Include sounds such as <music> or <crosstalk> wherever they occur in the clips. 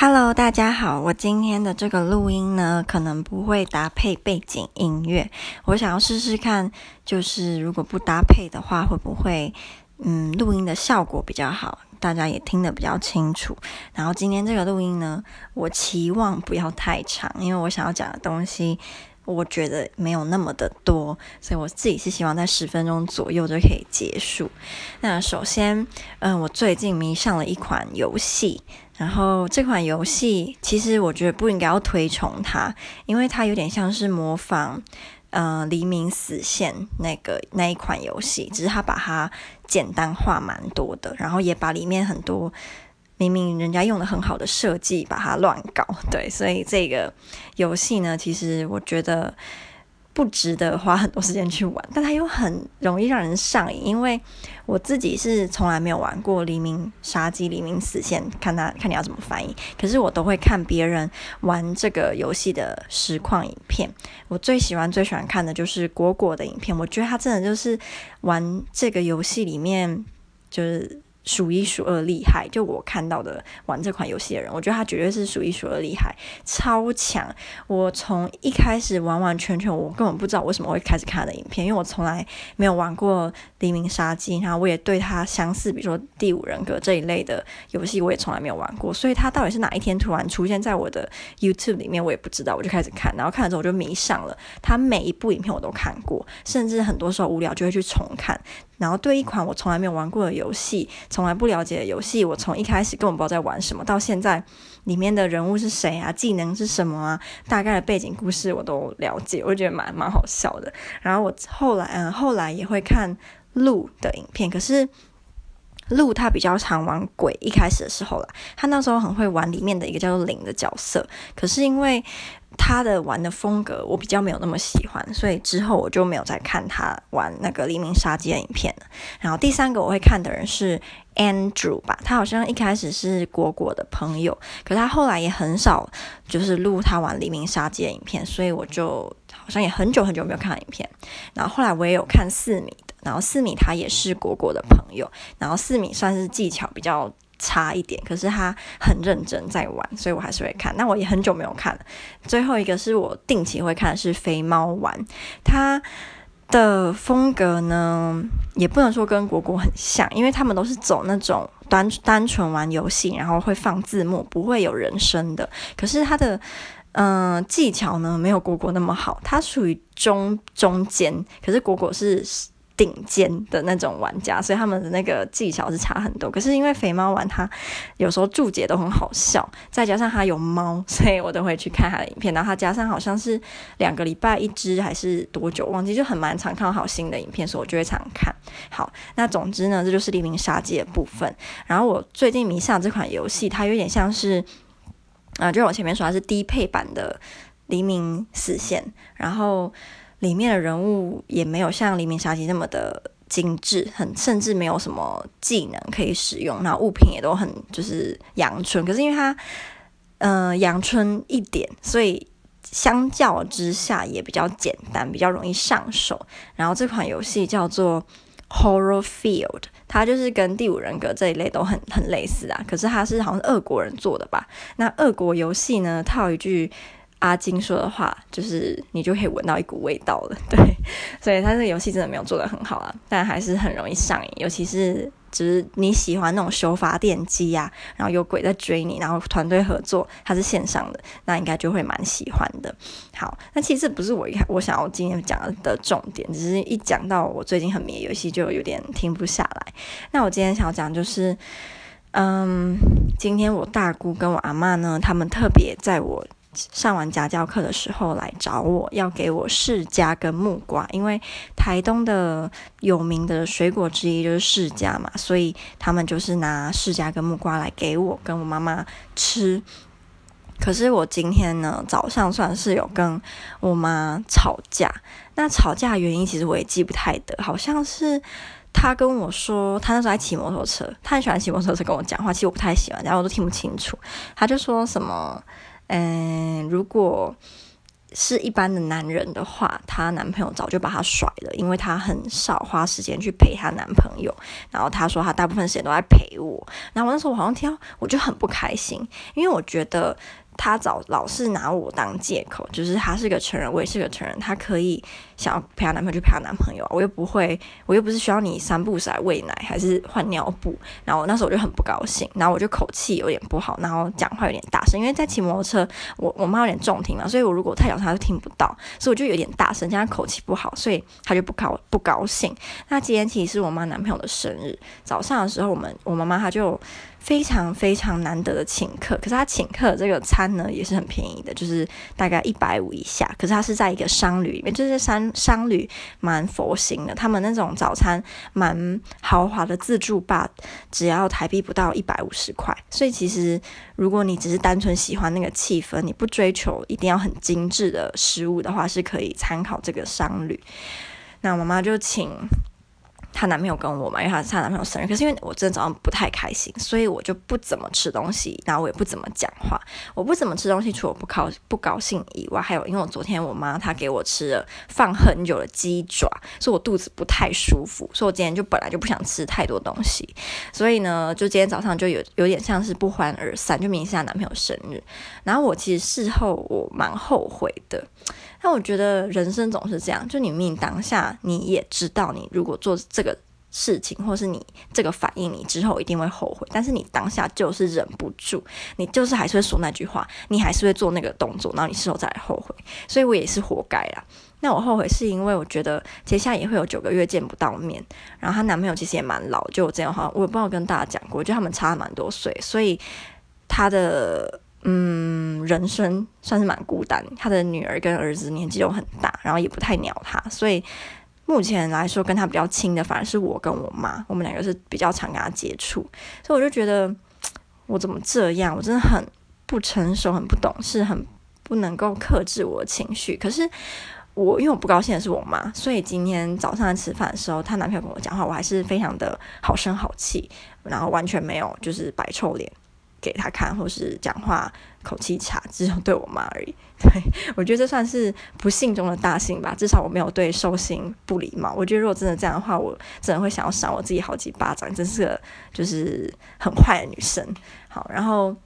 Hello，大家好。我今天的这个录音呢，可能不会搭配背景音乐。我想要试试看，就是如果不搭配的话，会不会嗯，录音的效果比较好，大家也听得比较清楚。然后今天这个录音呢，我期望不要太长，因为我想要讲的东西，我觉得没有那么的多，所以我自己是希望在十分钟左右就可以结束。那首先，嗯、我最近迷上了一款游戏。然后这款游戏其实我觉得不应该要推崇它，因为它有点像是模仿，呃，黎明死线那个那一款游戏，只是它把它简单化蛮多的，然后也把里面很多明明人家用的很好的设计把它乱搞，对，所以这个游戏呢，其实我觉得。不值得花很多时间去玩，但它又很容易让人上瘾。因为我自己是从来没有玩过《黎明杀机》《黎明死线》，看他看你要怎么翻译。可是我都会看别人玩这个游戏的实况影片。我最喜欢最喜欢看的就是果果的影片。我觉得他真的就是玩这个游戏里面就是。数一数二厉害，就我看到的玩这款游戏的人，我觉得他绝对是数一数二厉害，超强。我从一开始完完全全，我根本不知道为什么会开始看他的影片，因为我从来没有玩过《黎明杀机》，然后我也对他相似，比如说《第五人格》这一类的游戏，我也从来没有玩过。所以他到底是哪一天突然出现在我的 YouTube 里面，我也不知道。我就开始看，然后看了之后我就迷上了。他每一部影片我都看过，甚至很多时候无聊就会去重看。然后对一款我从来没有玩过的游戏，从来不了解的游戏，我从一开始根本不知道在玩什么，到现在里面的人物是谁啊，技能是什么啊，大概的背景故事我都了解，我觉得蛮蛮好笑的。然后我后来嗯，后来也会看鹿的影片，可是鹿他比较常玩鬼，一开始的时候啦，他那时候很会玩里面的一个叫做灵的角色，可是因为。他的玩的风格我比较没有那么喜欢，所以之后我就没有再看他玩那个黎明杀机的影片了。然后第三个我会看的人是 Andrew 吧，他好像一开始是果果的朋友，可是他后来也很少就是录他玩黎明杀机的影片，所以我就好像也很久很久没有看影片。然后后来我也有看四米，然后四米他也是果果的朋友，然后四米算是技巧比较。差一点，可是他很认真在玩，所以我还是会看。那我也很久没有看了。最后一个是我定期会看的是肥猫玩，他的风格呢，也不能说跟果果很像，因为他们都是走那种单单纯玩游戏，然后会放字幕，不会有人声的。可是他的嗯、技巧呢，没有果果那么好，他属于中中间，可是果果是。顶尖的那种玩家，所以他们的那个技巧是差很多。可是因为肥猫玩他有时候注解都很好笑，再加上他有猫，所以我都会去看他的影片。然后他加上好像是两个礼拜一支还是多久忘记，就很蛮常看好新的影片，所以我就会常看。好，那总之呢，这就是黎明杀机的部分。然后我最近迷上这款游戏，它有点像是，啊、就是我前面说它是低配版的黎明死线，然后。里面的人物也没有像《黎明杀机》那么的精致，很甚至没有什么技能可以使用，那物品也都很就是阳春。可是因为它，嗯、呃，阳春一点，所以相较之下也比较简单，比较容易上手。然后这款游戏叫做 Horror Field，它就是跟《第五人格》这一类都很很类似啊。可是它是好像是俄国人做的吧？那俄国游戏呢，套一句。阿金说的话就是，你就可以闻到一股味道了，对，所以他这个游戏真的没有做得很好啊，但还是很容易上瘾，尤其是就是你喜欢那种修发电机呀，然后有鬼在追你，然后团队合作，它是线上的，那应该就会蛮喜欢的。好，那其实不是我一开我想要今天讲的重点，只是一讲到我最近很迷游戏，就有点停不下来。那我今天想要讲就是，嗯，今天我大姑跟我阿嬷呢，他们特别在我。上完家教课的时候来找我，要给我释迦跟木瓜，因为台东的有名的水果之一就是释迦嘛，所以他们就是拿释迦跟木瓜来给我跟我妈妈吃。可是我今天呢，早上算是有跟我妈吵架，那吵架原因其实我也记不太得，好像是他跟我说，他那时候在骑摩托车，他很喜欢骑摩托车跟我讲话，其实我不太喜欢，然后我都听不清楚，他就说什么。嗯，如果是一般的男人的话，她男朋友早就把她甩了，因为她很少花时间去陪她男朋友。然后她说她大部分时间都在陪我。然后那时候我好像听到，我就很不开心，因为我觉得。他早老是拿我当借口，就是他是个成人，我也是个成人，他可以想要陪他男朋友就陪他男朋友，我又不会，我又不是需要你三步来喂奶还是换尿布，然后那时候我就很不高兴，然后我就口气有点不好，然后讲话有点大声，因为在骑摩托车，我我妈有点重听嘛，所以我如果太小声，她就听不到，所以我就有点大声，加上口气不好，所以他就不高不高兴。那今天其实是我妈男朋友的生日，早上的时候，我们我妈妈她就。非常非常难得的请客，可是他请客这个餐呢也是很便宜的，就是大概一百五以下。可是他是在一个商旅里面，就是商商旅蛮佛心的，他们那种早餐蛮豪华的自助吧，只要台币不到一百五十块。所以其实如果你只是单纯喜欢那个气氛，你不追求一定要很精致的食物的话，是可以参考这个商旅。那我妈妈就请。她男朋友跟我嘛，因为她是她男朋友生日，可是因为我真的早上不太开心，所以我就不怎么吃东西，然后我也不怎么讲话。我不怎么吃东西，除了不高不高兴以外，还有因为我昨天我妈她给我吃了放很久的鸡爪，所以我肚子不太舒服，所以我今天就本来就不想吃太多东西，所以呢，就今天早上就有有点像是不欢而散，就明明是她男朋友生日，然后我其实事后我蛮后悔的。但我觉得人生总是这样，就你命当下你也知道，你如果做这个事情，或是你这个反应，你之后一定会后悔。但是你当下就是忍不住，你就是还是会说那句话，你还是会做那个动作，然后你事后再来后悔。所以我也是活该啦。那我后悔是因为我觉得接下来也会有九个月见不到面，然后她男朋友其实也蛮老，就这样哈，我也不知道跟大家讲过，就他们差蛮多岁，所以他的。嗯，人生算是蛮孤单。他的女儿跟儿子年纪都很大，然后也不太鸟他，所以目前来说跟他比较亲的反而是我跟我妈，我们两个是比较常跟他接触。所以我就觉得我怎么这样？我真的很不成熟，很不懂事，很不能够克制我的情绪。可是我因为我不高兴的是我妈，所以今天早上吃饭的时候，她男朋友跟我讲话，我还是非常的好声好气，然后完全没有就是摆臭脸。给他看，或是讲话口气差，只有对我妈而已。<laughs> 对，我觉得这算是不幸中的大幸吧。至少我没有对寿星不礼貌。我觉得如果真的这样的话，我真的会想要赏我自己好几巴掌。真是个就是很坏的女生。好，然后。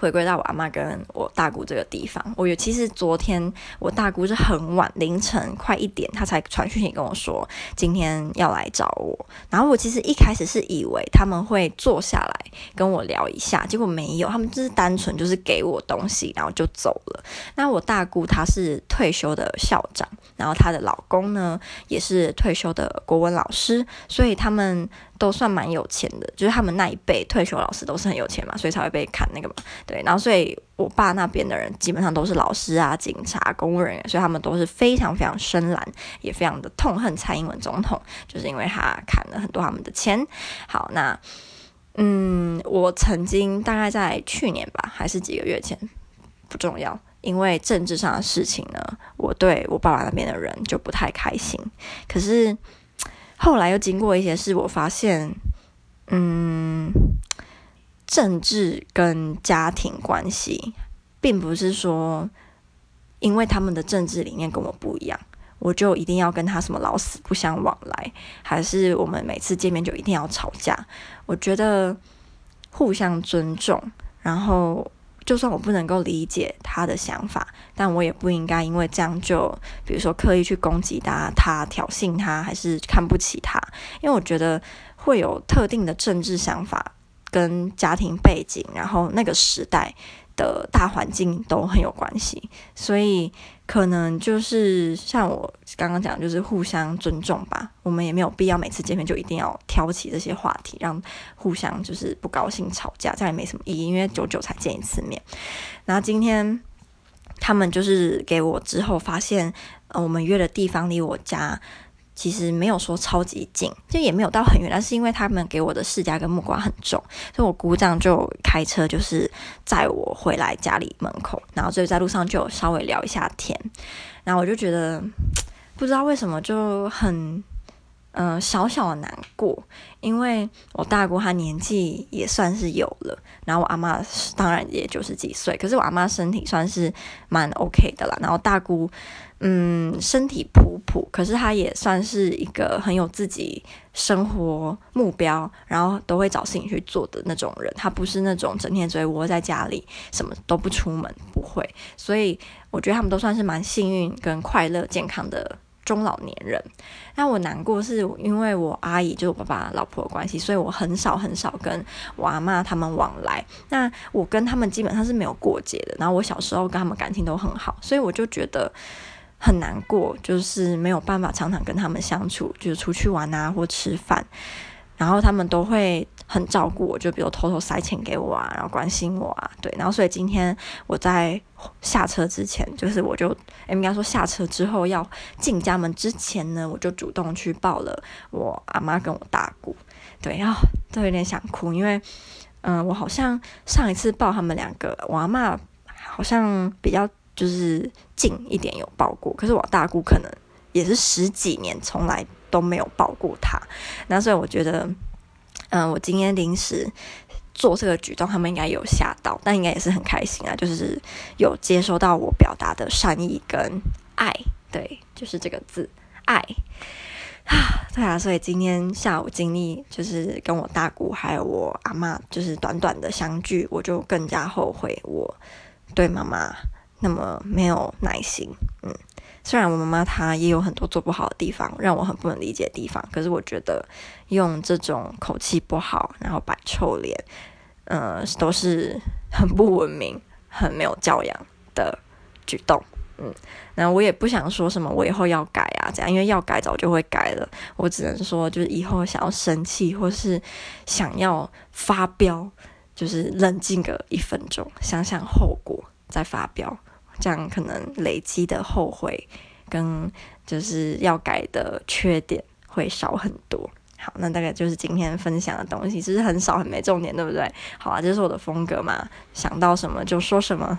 回归到我阿妈跟我大姑这个地方，我有其实昨天我大姑是很晚凌晨快一点，她才传讯息跟我说今天要来找我。然后我其实一开始是以为他们会坐下来跟我聊一下，结果没有，他们就是单纯就是给我东西，然后就走了。那我大姑她是退休的校长，然后她的老公呢也是退休的国文老师，所以他们。都算蛮有钱的，就是他们那一辈退休老师都是很有钱嘛，所以才会被砍那个嘛。对，然后所以我爸那边的人基本上都是老师啊、警察、公务人员，所以他们都是非常非常深蓝，也非常的痛恨蔡英文总统，就是因为他砍了很多他们的钱。好，那嗯，我曾经大概在去年吧，还是几个月前，不重要，因为政治上的事情呢，我对我爸爸那边的人就不太开心。可是。后来又经过一些事，我发现，嗯，政治跟家庭关系，并不是说，因为他们的政治理念跟我不一样，我就一定要跟他什么老死不相往来，还是我们每次见面就一定要吵架？我觉得互相尊重，然后。就算我不能够理解他的想法，但我也不应该因为这样就，比如说刻意去攻击他、他挑衅他，还是看不起他。因为我觉得会有特定的政治想法跟家庭背景，然后那个时代的大环境都很有关系，所以。可能就是像我刚刚讲，就是互相尊重吧。我们也没有必要每次见面就一定要挑起这些话题，让互相就是不高兴吵架，这样也没什么意义。因为久久才见一次面。然后今天他们就是给我之后发现，呃，我们约的地方离我家。其实没有说超级近，就也没有到很远，但是因为他们给我的视线跟目光很重，所以我姑丈就开车就是载我回来家里门口，然后所以在路上就稍微聊一下天，然后我就觉得 <tsk> 不知道为什么就很嗯、小小的难过，因为我大姑她年纪也算是有了，然后我阿妈当然也九十几岁，可是我阿妈身体算是蛮 OK 的啦。然后大姑，嗯，身体普普，可是她也算是一个很有自己生活目标，然后都会找事情去做的那种人。她不是那种整天只会窝在家里，什么都不出门，不会。所以我觉得他们都算是蛮幸运跟快乐、健康的。中老年人，那我难过是因为我阿姨就是我爸爸老婆的关系，所以我很少很少跟我阿妈他们往来。那我跟他们基本上是没有过节的。然后我小时候跟他们感情都很好，所以我就觉得很难过，就是没有办法常常跟他们相处，就是出去玩啊或吃饭。然后他们都会很照顾我，就比如偷偷塞钱给我啊，然后关心我啊，对。然后所以今天我在下车之前，就是我就应该说下车之后要进家门之前呢，我就主动去抱了我阿妈跟我大姑，对，然后都有点想哭，因为嗯、我好像上一次抱他们两个，我阿妈好像比较就是近一点有抱过，可是我大姑可能也是十几年从来。都没有抱过他，那所以我觉得，嗯、我今天临时做这个举动，他们应该有吓到，但应该也是很开心啊，就是有接收到我表达的善意跟爱，对，就是这个字爱啊，对啊，所以今天下午经历就是跟我大姑还有我阿嬷，就是短短的相聚，我就更加后悔我对妈妈那么没有耐心，嗯。虽然我妈妈她也有很多做不好的地方，让我很不能理解的地方，可是我觉得用这种口气不好，然后摆臭脸，呃，都是很不文明、很没有教养的举动。嗯，那我也不想说什么，我以后要改啊，这样，因为要改早就会改了。我只能说，就是以后想要生气或是想要发飙，就是冷静个一分钟，想想后果再发飙。这样可能累积的后悔跟就是要改的缺点会少很多。好，那大概就是今天分享的东西，其实很少，很没重点，对不对？好啊，这是我的风格嘛，想到什么就说什么。